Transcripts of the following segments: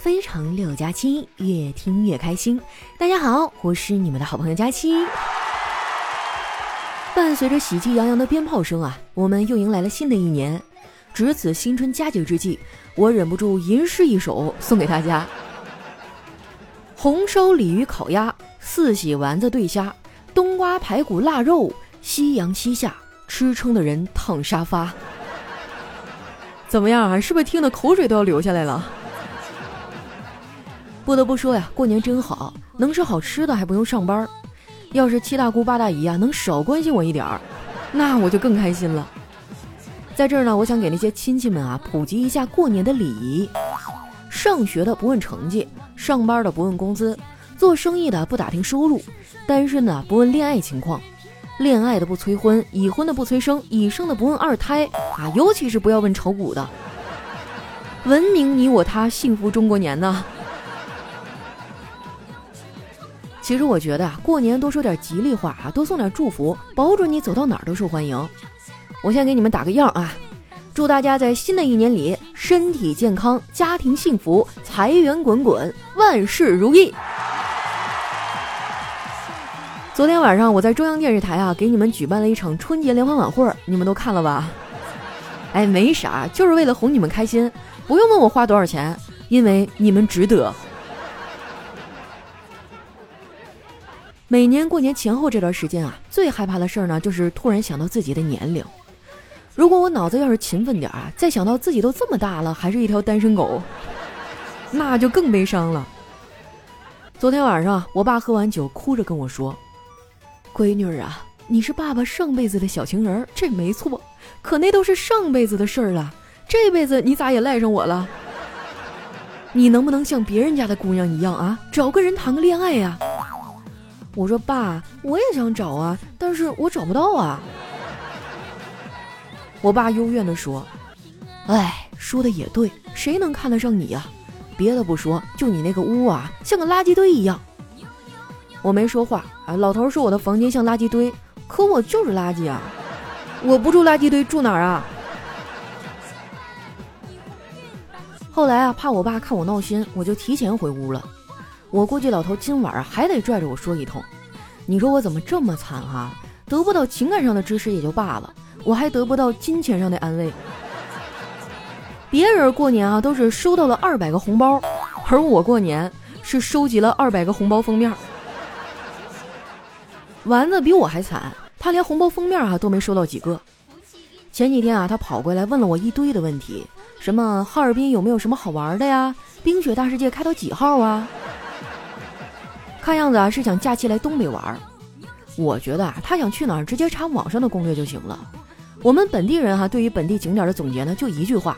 非常六加七，越听越开心。大家好，我是你们的好朋友佳期。伴随着喜气洋洋的鞭炮声啊，我们又迎来了新的一年。值此新春佳节之际，我忍不住吟诗一首送给大家：红烧鲤鱼烤鸭，四喜丸子对虾，冬瓜排骨腊肉，夕阳西下，吃撑的人躺沙发。怎么样啊？是不是听的口水都要流下来了？不得不说呀，过年真好，能吃好吃的还不用上班。要是七大姑八大姨啊能少关心我一点儿，那我就更开心了。在这儿呢，我想给那些亲戚们啊普及一下过年的礼仪：上学的不问成绩，上班的不问工资，做生意的不打听收入，单身的不问恋爱情况，恋爱的不催婚，已婚的不催生，已生的不问二胎啊，尤其是不要问炒股的。文明你我他，幸福中国年呢。其实我觉得啊，过年多说点吉利话啊，多送点祝福，保准你走到哪儿都受欢迎。我先给你们打个样啊，祝大家在新的一年里身体健康，家庭幸福，财源滚滚，万事如意。昨天晚上我在中央电视台啊，给你们举办了一场春节联欢晚会，你们都看了吧？哎，没啥，就是为了哄你们开心，不用问我花多少钱，因为你们值得。每年过年前后这段时间啊，最害怕的事儿呢，就是突然想到自己的年龄。如果我脑子要是勤奋点啊，再想到自己都这么大了，还是一条单身狗，那就更悲伤了。昨天晚上，我爸喝完酒，哭着跟我说：“闺女啊，你是爸爸上辈子的小情人，这没错。可那都是上辈子的事儿了，这辈子你咋也赖上我了？你能不能像别人家的姑娘一样啊，找个人谈个恋爱呀？”我说爸，我也想找啊，但是我找不到啊。我爸幽怨地说：“哎，说的也对，谁能看得上你呀？别的不说，就你那个屋啊，像个垃圾堆一样。”我没说话啊。老头说我的房间像垃圾堆，可我就是垃圾啊！我不住垃圾堆，住哪儿啊？后来啊，怕我爸看我闹心，我就提前回屋了。我估计老头今晚还得拽着我说一通，你说我怎么这么惨啊？得不到情感上的支持也就罢了，我还得不到金钱上的安慰。别人过年啊都是收到了二百个红包，而我过年是收集了二百个红包封面。丸子比我还惨，他连红包封面啊都没收到几个。前几天啊，他跑过来问了我一堆的问题，什么哈尔滨有没有什么好玩的呀？冰雪大世界开到几号啊？看样子啊是想假期来东北玩儿，我觉得啊他想去哪儿直接查网上的攻略就行了。我们本地人哈对于本地景点的总结呢就一句话，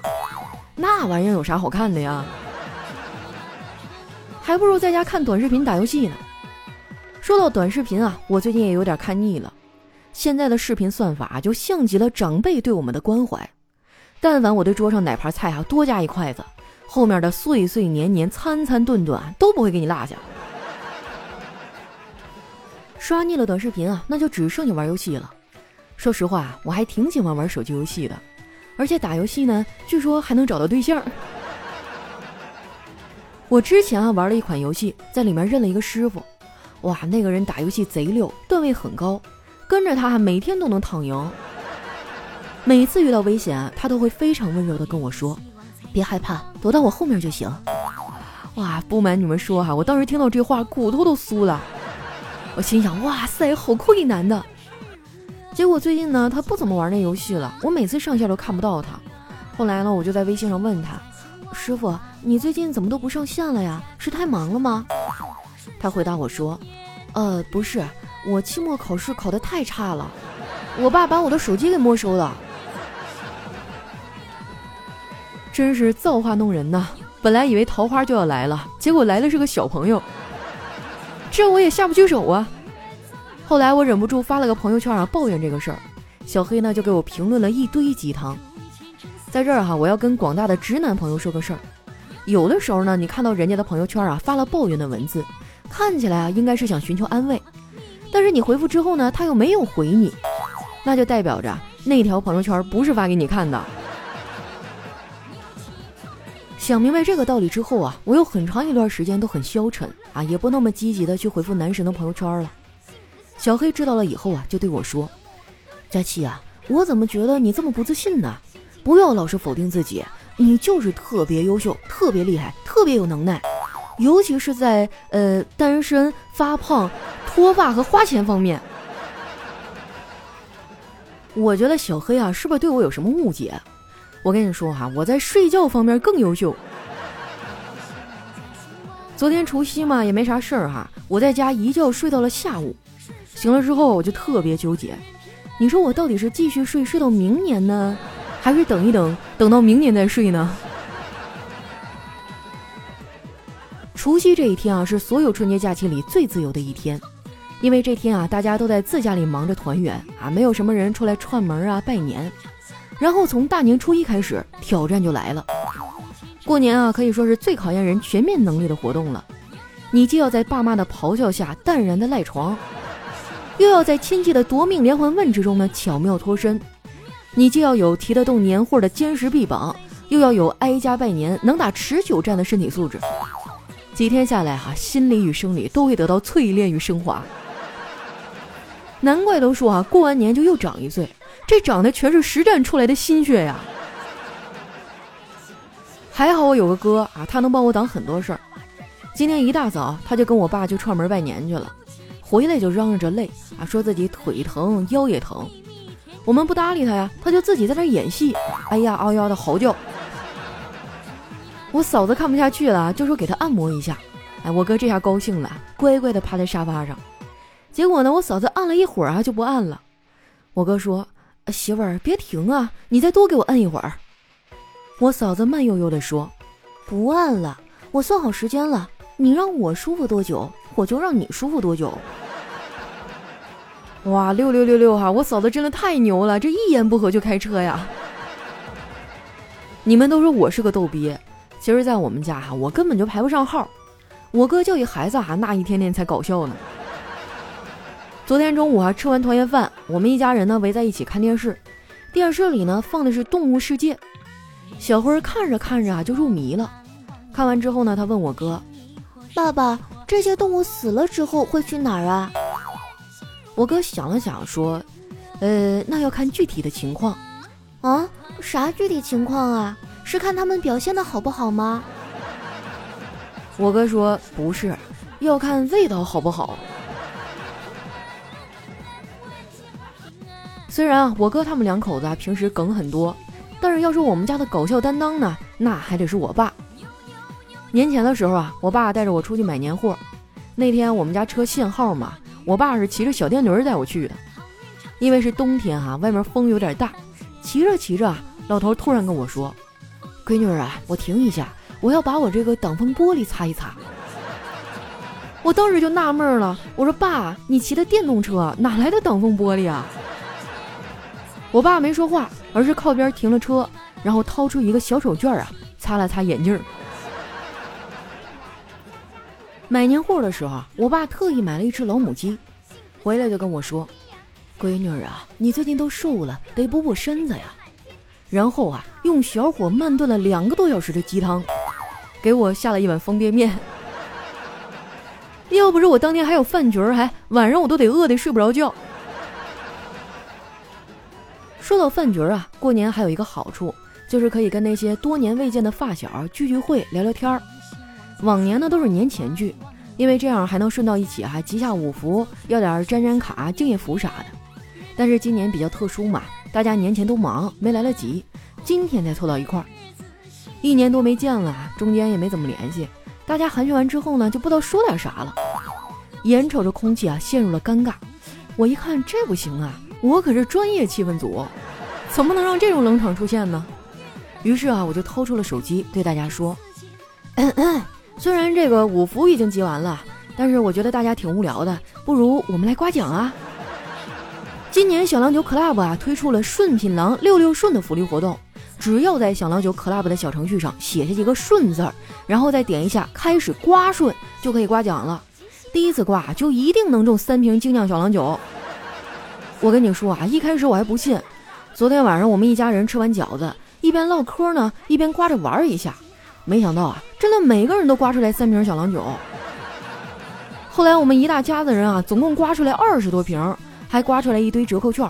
那玩意儿有啥好看的呀？还不如在家看短视频打游戏呢。说到短视频啊，我最近也有点看腻了。现在的视频算法就像极了长辈对我们的关怀，但凡我对桌上哪盘菜啊多加一筷子，后面的岁岁年年、餐餐顿顿都不会给你落下。刷腻了短视频啊，那就只剩下玩游戏了。说实话，我还挺喜欢玩手机游戏的，而且打游戏呢，据说还能找到对象。我之前啊玩了一款游戏，在里面认了一个师傅，哇，那个人打游戏贼溜，段位很高，跟着他每天都能躺赢。每次遇到危险，他都会非常温柔的跟我说：“别害怕，躲到我后面就行。”哇，不瞒你们说哈，我当时听到这话，骨头都酥了。我心想，哇塞，好酷一男的。结果最近呢，他不怎么玩那游戏了，我每次上线都看不到他。后来呢，我就在微信上问他，师傅，你最近怎么都不上线了呀？是太忙了吗？他回答我说，呃，不是，我期末考试考得太差了，我爸把我的手机给没收了。真是造化弄人呐！本来以为桃花就要来了，结果来的是个小朋友。这我也下不去手啊！后来我忍不住发了个朋友圈啊，抱怨这个事儿。小黑呢就给我评论了一堆鸡汤。在这儿哈，我要跟广大的直男朋友说个事儿：有的时候呢，你看到人家的朋友圈啊发了抱怨的文字，看起来啊应该是想寻求安慰，但是你回复之后呢，他又没有回你，那就代表着那条朋友圈不是发给你看的。想明白这个道理之后啊，我有很长一段时间都很消沉啊，也不那么积极的去回复男神的朋友圈了。小黑知道了以后啊，就对我说：“佳琪啊，我怎么觉得你这么不自信呢？不要老是否定自己，你就是特别优秀、特别厉害、特别有能耐，尤其是在呃单身、发胖、脱发和花钱方面。”我觉得小黑啊，是不是对我有什么误解？我跟你说哈，我在睡觉方面更优秀。昨天除夕嘛，也没啥事儿哈，我在家一觉睡到了下午，醒了之后我就特别纠结，你说我到底是继续睡睡到明年呢，还是等一等，等到明年再睡呢？除夕这一天啊，是所有春节假期里最自由的一天，因为这天啊，大家都在自家里忙着团圆啊，没有什么人出来串门啊拜年。然后从大年初一开始，挑战就来了。过年啊，可以说是最考验人全面能力的活动了。你既要在爸妈的咆哮下淡然的赖床，又要在亲戚的夺命连环问之中呢巧妙脱身。你既要有提得动年货的坚实臂膀，又要有挨家拜年能打持久战的身体素质。几天下来哈，心理与生理都会得到淬炼与升华。难怪都说啊，过完年就又长一岁。这长的全是实战出来的心血呀！还好我有个哥啊，他能帮我挡很多事儿。今天一大早他就跟我爸去串门拜年去了，回来就嚷嚷着累啊，说自己腿疼腰也疼。我们不搭理他呀，他就自己在那演戏，哎呀嗷嗷的嚎叫。我嫂子看不下去了，就说给他按摩一下。哎，我哥这下高兴了，乖乖的趴在沙发上。结果呢，我嫂子按了一会儿啊就不按了。我哥说。媳妇儿，别停啊！你再多给我摁一会儿。我嫂子慢悠悠地说：“不按了，我算好时间了。你让我舒服多久，我就让你舒服多久。”哇，六六六六哈！我嫂子真的太牛了，这一言不合就开车呀。你们都说我是个逗逼，其实，在我们家哈，我根本就排不上号。我哥教育孩子哈，那一天天才搞笑呢。昨天中午啊，吃完团圆饭，我们一家人呢围在一起看电视。电视里呢放的是《动物世界》，小辉看着看着啊就入迷了。看完之后呢，他问我哥：“爸爸，这些动物死了之后会去哪儿啊？”我哥想了想说：“呃，那要看具体的情况。啊，啥具体情况啊？是看他们表现的好不好吗？”我哥说：“不是，要看味道好不好。”虽然啊，我哥他们两口子啊平时梗很多，但是要说我们家的搞笑担当呢，那还得是我爸。年前的时候啊，我爸带着我出去买年货，那天我们家车限号嘛，我爸是骑着小电驴带我去的。因为是冬天哈，外面风有点大，骑着骑着，老头突然跟我说：“闺女啊，我停一下，我要把我这个挡风玻璃擦一擦。”我当时就纳闷了，我说：“爸，你骑的电动车哪来的挡风玻璃啊？”我爸没说话，而是靠边停了车，然后掏出一个小手绢啊，擦了擦眼镜。买年货的时候，我爸特意买了一只老母鸡，回来就跟我说：“闺女啊，你最近都瘦了，得补补身子呀。”然后啊，用小火慢炖了两个多小时的鸡汤，给我下了一碗方便面。要不是我当天还有饭局儿，还晚上我都得饿得睡不着觉。说到饭局啊，过年还有一个好处，就是可以跟那些多年未见的发小聚聚会、聊聊天儿。往年呢都是年前聚，因为这样还能顺到一起，啊集下五福，要点粘粘卡、敬业福啥的。但是今年比较特殊嘛，大家年前都忙，没来得及，今天才凑到一块儿。一年多没见了，中间也没怎么联系，大家寒暄完之后呢，就不知道说点啥了。眼瞅着空气啊陷入了尴尬，我一看这不行啊。我可是专业气氛组，怎么能让这种冷场出现呢？于是啊，我就掏出了手机，对大家说：“嗯嗯，虽然这个五福已经集完了，但是我觉得大家挺无聊的，不如我们来刮奖啊！今年小郎酒 Club 啊推出了顺品郎六六顺的福利活动，只要在小郎酒 Club 的小程序上写下几个顺字儿，然后再点一下开始刮顺，就可以刮奖了。第一次刮就一定能中三瓶精酿小郎酒。”我跟你说啊，一开始我还不信。昨天晚上我们一家人吃完饺子，一边唠嗑呢，一边刮着玩一下。没想到啊，真的每个人都刮出来三瓶小郎酒。后来我们一大家子人啊，总共刮出来二十多瓶，还刮出来一堆折扣券。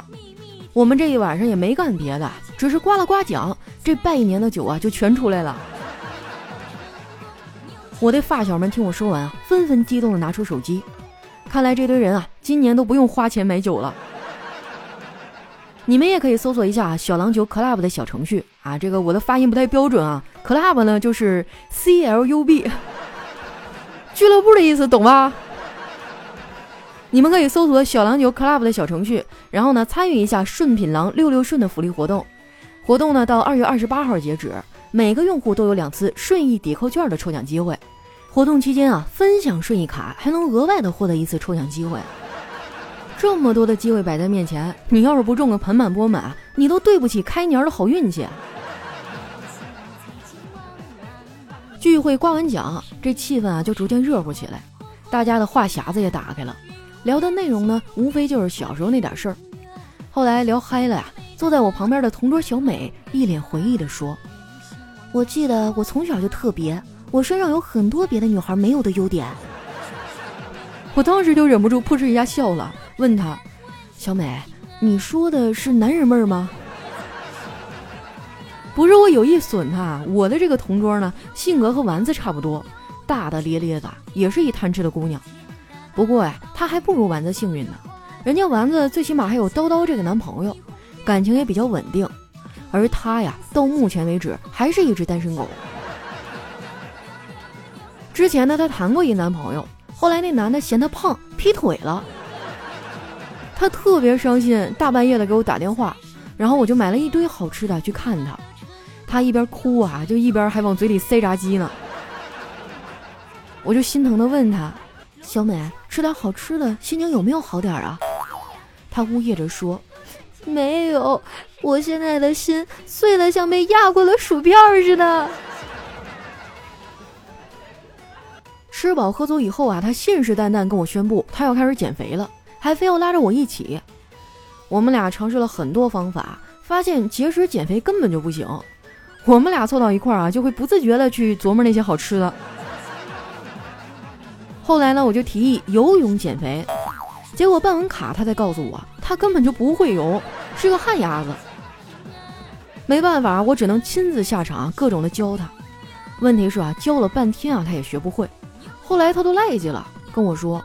我们这一晚上也没干别的，只是刮了刮奖，这拜年的酒啊就全出来了。我的发小们听我说完啊，纷纷激动的拿出手机。看来这堆人啊，今年都不用花钱买酒了。你们也可以搜索一下小郎酒 Club 的小程序啊，这个我的发音不太标准啊，Club 呢就是 C L U B，俱乐部的意思，懂吧？你们可以搜索小郎酒 Club 的小程序，然后呢参与一下顺品郎六六顺的福利活动。活动呢到二月二十八号截止，每个用户都有两次顺义抵扣券的抽奖机会。活动期间啊，分享顺义卡还能额外的获得一次抽奖机会。这么多的机会摆在面前，你要是不中个盆满钵满，你都对不起开年的好运气。聚会刮完奖，这气氛啊就逐渐热乎起来，大家的话匣子也打开了。聊的内容呢，无非就是小时候那点事儿。后来聊嗨了呀，坐在我旁边的同桌小美一脸回忆地说：“我记得我从小就特别，我身上有很多别的女孩没有的优点。”我当时就忍不住扑哧一下笑了，问他：“小美，你说的是男人味儿吗？”不是我有意损他，我的这个同桌呢，性格和丸子差不多，大大咧咧的，也是一贪吃的姑娘。不过呀，她还不如丸子幸运呢。人家丸子最起码还有叨叨这个男朋友，感情也比较稳定。而她呀，到目前为止还是一只单身狗。之前呢，她谈过一男朋友，后来那男的嫌她胖，劈腿了。他特别伤心，大半夜的给我打电话，然后我就买了一堆好吃的去看他。他一边哭啊，就一边还往嘴里塞炸鸡呢。我就心疼的问他。小美，吃点好吃的，心情有没有好点啊？他呜咽着说：“没有，我现在的心碎的像被压过的薯片似的。”吃饱喝足以后啊，他信誓旦旦跟我宣布，他要开始减肥了，还非要拉着我一起。我们俩尝试了很多方法，发现节食减肥根本就不行。我们俩凑到一块儿啊，就会不自觉的去琢磨那些好吃的。后来呢，我就提议游泳减肥，结果办完卡，他才告诉我，他根本就不会游，是个旱鸭子。没办法，我只能亲自下场，各种的教他。问题是啊，教了半天啊，他也学不会。后来他都赖叽了，跟我说：“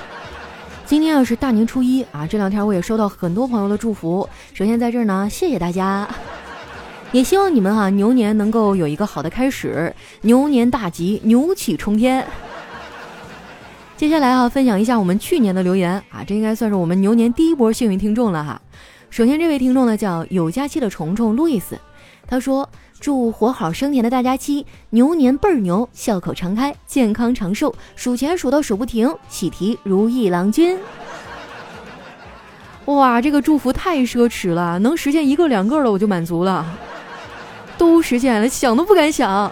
今天啊是大年初一啊，这两天我也收到很多朋友的祝福。首先在这儿呢，谢谢大家，也希望你们哈牛年能够有一个好的开始，牛年大吉，牛气冲天。接下来啊，分享一下我们去年的留言啊，这应该算是我们牛年第一波幸运听众了哈。首先这位听众呢叫有假期的虫虫路易斯，他说。祝活好生甜的大家期牛年倍儿牛，笑口常开，健康长寿，数钱数到数不停，喜提如意郎君。哇，这个祝福太奢侈了，能实现一个两个的我就满足了，都实现了，想都不敢想。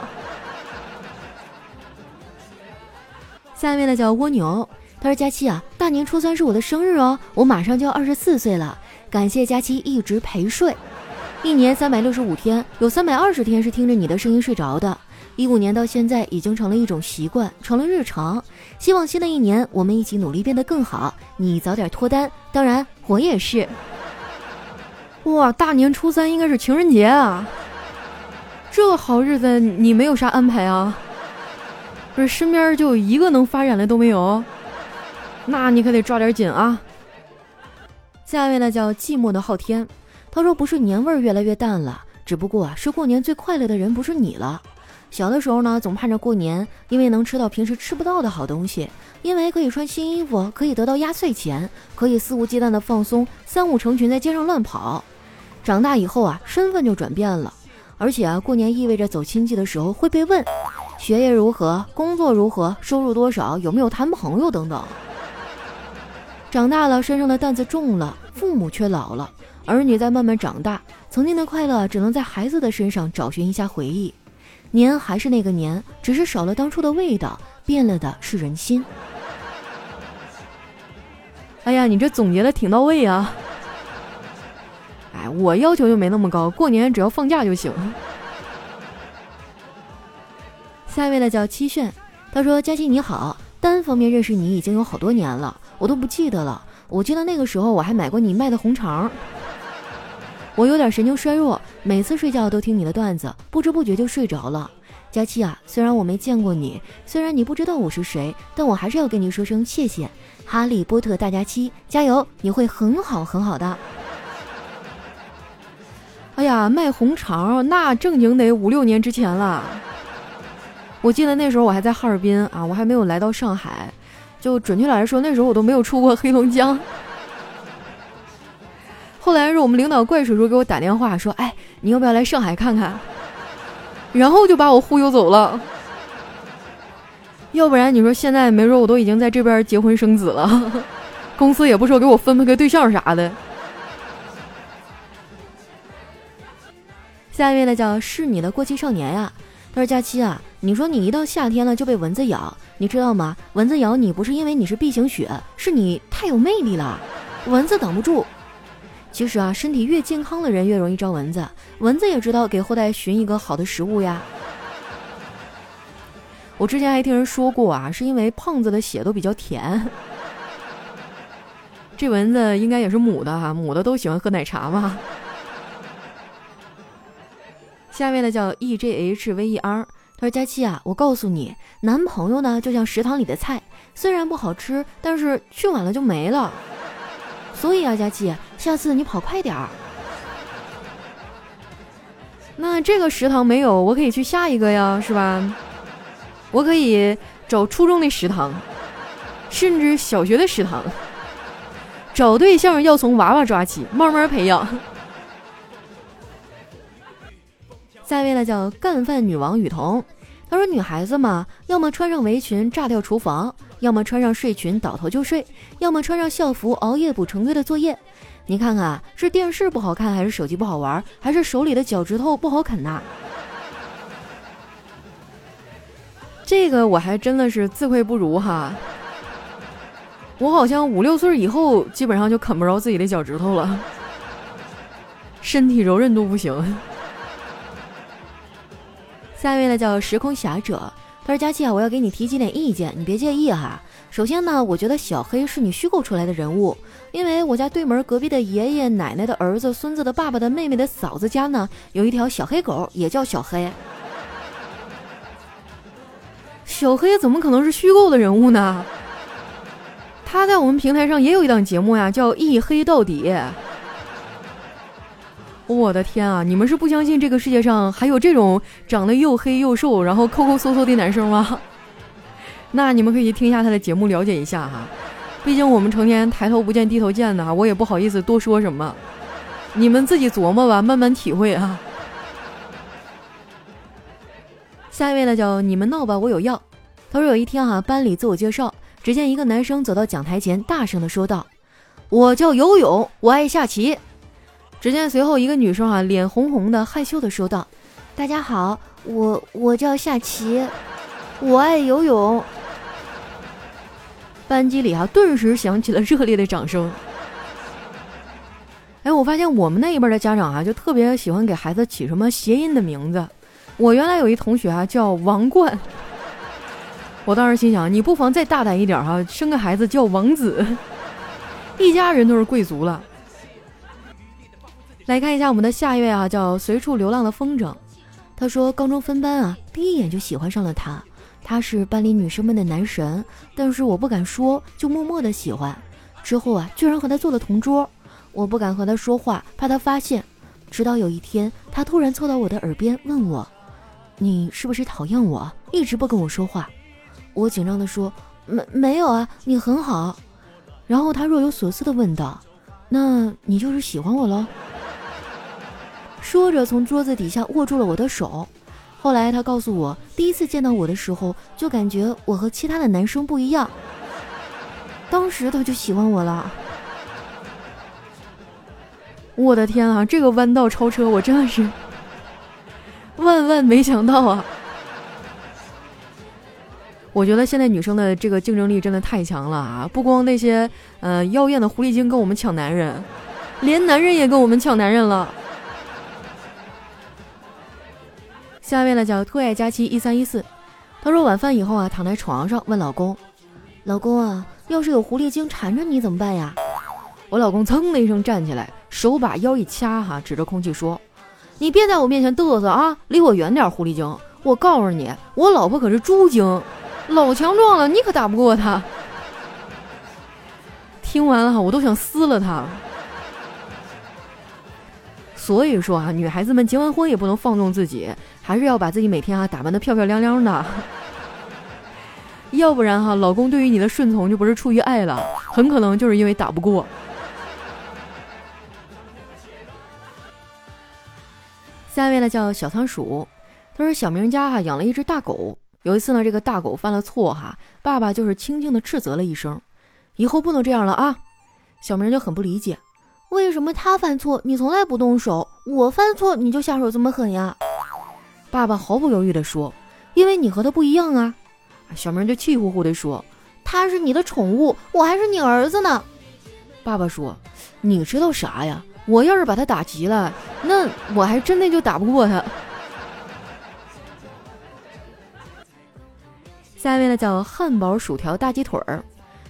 下面的叫蜗牛，他说：“佳期啊，大年初三是我的生日哦，我马上就要二十四岁了，感谢佳期一直陪睡。”一年三百六十五天，有三百二十天是听着你的声音睡着的。一五年到现在已经成了一种习惯，成了日常。希望新的一年我们一起努力变得更好，你早点脱单，当然我也是。哇，大年初三应该是情人节啊！这好日子你没有啥安排啊？不是身边就一个能发展的都没有？那你可得抓点紧啊！下一位呢叫寂寞的昊天。他说：“不是年味儿越来越淡了，只不过啊，是过年最快乐的人不是你了。小的时候呢，总盼着过年，因为能吃到平时吃不到的好东西，因为可以穿新衣服，可以得到压岁钱，可以肆无忌惮的放松，三五成群在街上乱跑。长大以后啊，身份就转变了，而且啊，过年意味着走亲戚的时候会被问：学业如何？工作如何？收入多少？有没有谈朋友？等等。长大了，身上的担子重了，父母却老了，儿女在慢慢长大，曾经的快乐只能在孩子的身上找寻一下回忆。年还是那个年，只是少了当初的味道，变了的是人心。哎呀，你这总结的挺到位啊！哎，我要求就没那么高，过年只要放假就行。下一位呢叫七炫，他说：“佳琪你好，单方面认识你已经有好多年了，我都不记得了。我记得那个时候我还买过你卖的红肠。我有点神经衰弱，每次睡觉都听你的段子，不知不觉就睡着了。佳期啊，虽然我没见过你，虽然你不知道我是谁，但我还是要跟你说声谢谢。哈利波特大家期，加油，你会很好很好的。哎呀，卖红肠那正经得五六年之前了。我记得那时候我还在哈尔滨啊，我还没有来到上海，就准确来说，那时候我都没有出过黑龙江。后来是我们领导怪叔叔给我打电话说：“哎，你要不要来上海看看？”然后就把我忽悠走了。要不然你说现在没准我都已经在这边结婚生子了，公司也不说给我分配个对象啥的。下一位呢叫是你的过气少年呀，他说：“佳期啊，你说你一到夏天了就被蚊子咬，你知道吗？蚊子咬你不是因为你是 B 型血，是你太有魅力了，蚊子挡不住。”其实啊，身体越健康的人越容易招蚊子。蚊子也知道给后代寻一个好的食物呀。我之前还听人说过啊，是因为胖子的血都比较甜。这蚊子应该也是母的哈，母的都喜欢喝奶茶嘛。下面呢叫 E J H V E R，他说：“佳期啊，我告诉你，男朋友呢就像食堂里的菜，虽然不好吃，但是去晚了就没了。”所以啊，佳琪，下次你跑快点儿。那这个食堂没有，我可以去下一个呀，是吧？我可以找初中的食堂，甚至小学的食堂。找对象要从娃娃抓起，慢慢培养。下一位呢，叫干饭女王雨桐。他说：“女孩子嘛，要么穿上围裙炸掉厨房。”要么穿上睡裙倒头就睡，要么穿上校服熬夜补成堆的作业。你看看，是电视不好看，还是手机不好玩，还是手里的脚趾头不好啃呐？这个我还真的是自愧不如哈。我好像五六岁以后，基本上就啃不着自己的脚趾头了，身体柔韧度不行。下一位呢，叫时空侠者。他说：“佳琪啊，我要给你提几点意见，你别介意哈。首先呢，我觉得小黑是你虚构出来的人物，因为我家对门隔壁的爷爷奶奶的儿子、孙子的爸爸的妹妹的嫂子家呢，有一条小黑狗，也叫小黑。小黑怎么可能是虚构的人物呢？他在我们平台上也有一档节目呀，叫一黑到底。”我的天啊！你们是不相信这个世界上还有这种长得又黑又瘦，然后抠抠搜搜的男生吗？那你们可以听一下他的节目，了解一下哈。毕竟我们成天抬头不见低头见的，我也不好意思多说什么。你们自己琢磨吧，慢慢体会啊。下一位呢，叫你们闹吧，我有药。他说有一天哈，班里自我介绍，只见一个男生走到讲台前，大声的说道：“我叫游泳，我爱下棋。”只见随后一个女生啊，脸红红的，害羞的说道：“大家好，我我叫夏琪，我爱游泳。”班级里啊，顿时响起了热烈的掌声。哎，我发现我们那一辈的家长啊，就特别喜欢给孩子起什么谐音的名字。我原来有一同学啊，叫王冠。我当时心想，你不妨再大胆一点哈，生个孩子叫王子，一家人都是贵族了。来看一下我们的下一位啊，叫随处流浪的风筝。他说，高中分班啊，第一眼就喜欢上了他。他是班里女生们的男神，但是我不敢说，就默默的喜欢。之后啊，居然和他做了同桌。我不敢和他说话，怕他发现。直到有一天，他突然凑到我的耳边问我：“你是不是讨厌我，一直不跟我说话？”我紧张的说：“没没有啊，你很好。”然后他若有所思的问道：“那你就是喜欢我喽？”说着，从桌子底下握住了我的手。后来他告诉我，第一次见到我的时候，就感觉我和其他的男生不一样。当时他就喜欢我了。我的天啊，这个弯道超车，我真的是万万没想到啊！我觉得现在女生的这个竞争力真的太强了啊！不光那些呃妖艳的狐狸精跟我们抢男人，连男人也跟我们抢男人了。下面呢叫特爱佳期一三一四，他说晚饭以后啊，躺在床上问老公：“老公啊，要是有狐狸精缠着你怎么办呀？”我老公噌的一声站起来，手把腰一掐，哈，指着空气说：“你别在我面前嘚瑟啊，离我远点，狐狸精！我告诉你，我老婆可是猪精，老强壮了，你可打不过她。”听完了哈，我都想撕了他。所以说啊，女孩子们结完婚也不能放纵自己，还是要把自己每天啊打扮的漂漂亮亮的，要不然哈，老公对于你的顺从就不是出于爱了，很可能就是因为打不过。下一位呢叫小仓鼠，他说小明家哈养了一只大狗，有一次呢这个大狗犯了错哈，爸爸就是轻轻的斥责了一声，以后不能这样了啊，小明就很不理解。为什么他犯错你从来不动手，我犯错你就下手这么狠呀？爸爸毫不犹豫地说：“因为你和他不一样啊。”小明就气呼呼地说：“他是你的宠物，我还是你儿子呢。”爸爸说：“你知道啥呀？我要是把他打急了，那我还真的就打不过他。”下一位呢叫汉堡薯条大鸡腿儿，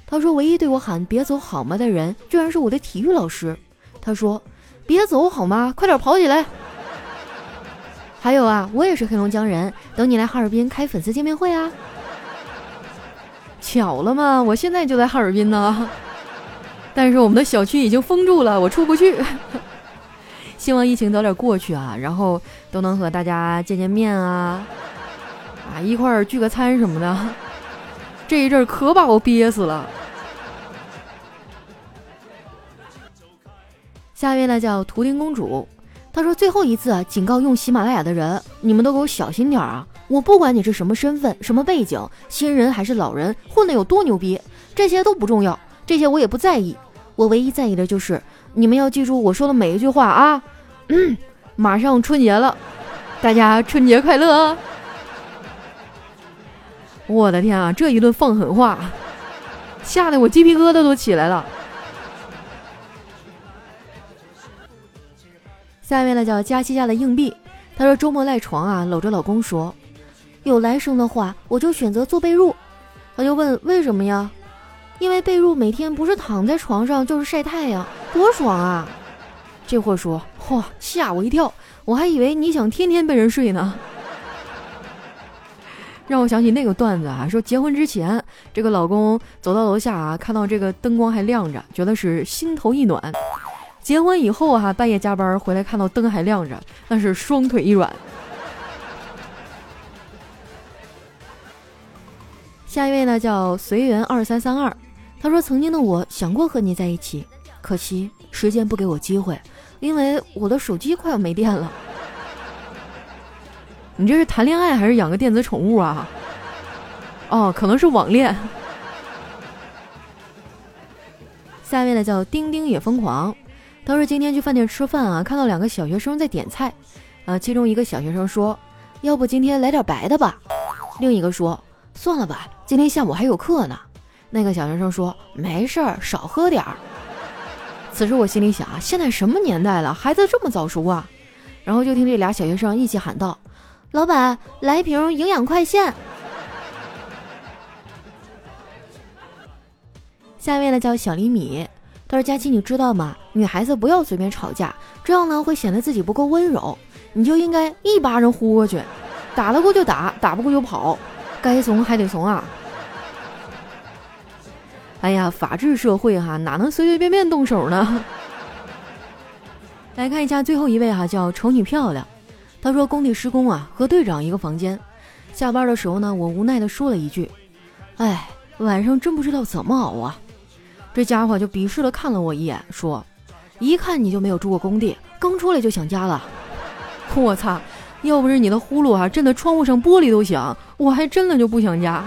他说：“唯一对我喊别走好吗的人，居然是我的体育老师。”他说：“别走好吗？快点跑起来！”还有啊，我也是黑龙江人，等你来哈尔滨开粉丝见面会啊！巧了吗？我现在就在哈尔滨呢，但是我们的小区已经封住了，我出不去。希望疫情早点过去啊，然后都能和大家见见面啊，啊，一块儿聚个餐什么的。这一阵儿可把我憋死了。下一位呢叫图灵公主，他说最后一次啊警告用喜马拉雅的人，你们都给我小心点啊！我不管你是什么身份、什么背景，新人还是老人，混的有多牛逼，这些都不重要，这些我也不在意。我唯一在意的就是你们要记住我说的每一句话啊！嗯，马上春节了，大家春节快乐！我的天啊，这一顿放狠话，吓得我鸡皮疙瘩都起来了。下面呢叫佳期家的硬币，他说周末赖床啊，搂着老公说，有来生的话，我就选择做被褥。他就问为什么呀？因为被褥每天不是躺在床上就是晒太阳，多爽啊！这货说，嚯，吓我一跳，我还以为你想天天被人睡呢。让我想起那个段子啊，说结婚之前，这个老公走到楼下啊，看到这个灯光还亮着，觉得是心头一暖。结婚以后哈，半夜加班回来看到灯还亮着，那是双腿一软。下一位呢叫随缘二三三二，他说曾经的我想过和你在一起，可惜时间不给我机会，因为我的手机快要没电了。你这是谈恋爱还是养个电子宠物啊？哦，可能是网恋。下一位呢叫丁丁也疯狂。他说今天去饭店吃饭啊，看到两个小学生在点菜，啊，其中一个小学生说：“要不今天来点白的吧？”另一个说：“算了吧，今天下午还有课呢。”那个小学生说：“没事儿，少喝点儿。”此时我心里想啊，现在什么年代了，孩子这么早熟啊？然后就听这俩小学生一起喊道：“老板，来一瓶营养快线。”下一位呢叫小厘米。他说：“佳琪，你知道吗？女孩子不要随便吵架，这样呢会显得自己不够温柔。你就应该一巴掌呼过去，打得过就打，打不过就跑，该怂还得怂啊！哎呀，法治社会哈，哪能随随便便动手呢？来看一下最后一位哈，叫丑女漂亮。他说工地施工啊，和队长一个房间。下班的时候呢，我无奈的说了一句：哎，晚上真不知道怎么熬啊。”这家伙就鄙视的看了我一眼，说：“一看你就没有住过工地，刚出来就想家了。”我操，要不是你的呼噜啊震得窗户上玻璃都响，我还真的就不想家。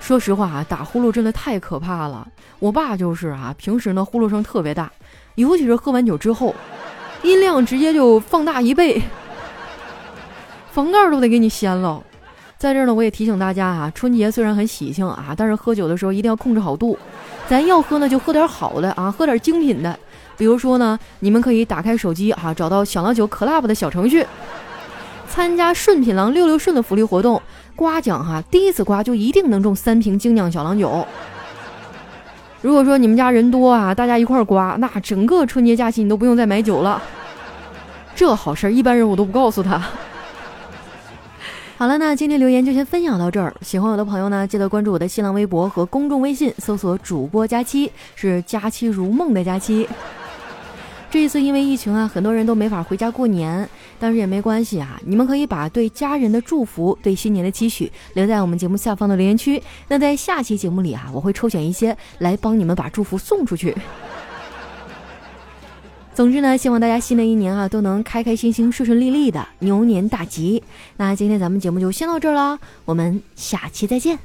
说实话啊，打呼噜真的太可怕了。我爸就是啊，平时呢呼噜声特别大，尤其是喝完酒之后，音量直接就放大一倍，房盖都得给你掀了。在这儿呢，我也提醒大家啊，春节虽然很喜庆啊，但是喝酒的时候一定要控制好度。咱要喝呢，就喝点好的啊，喝点精品的。比如说呢，你们可以打开手机啊，找到小郎酒 Club 的小程序，参加顺品郎六六顺的福利活动，刮奖哈，第一次刮就一定能中三瓶精酿小郎酒。如果说你们家人多啊，大家一块儿刮，那整个春节假期你都不用再买酒了。这好事儿，一般人我都不告诉他。好了，那今天留言就先分享到这儿。喜欢我的朋友呢，记得关注我的新浪微博和公众微信，搜索“主播佳期”，是“佳期如梦”的佳期。这一次因为疫情啊，很多人都没法回家过年，但是也没关系啊，你们可以把对家人的祝福、对新年的期许留在我们节目下方的留言区。那在下期节目里啊，我会抽选一些来帮你们把祝福送出去。总之呢，希望大家新的一年啊都能开开心心、顺顺利利的，牛年大吉。那今天咱们节目就先到这儿了，我们下期再见。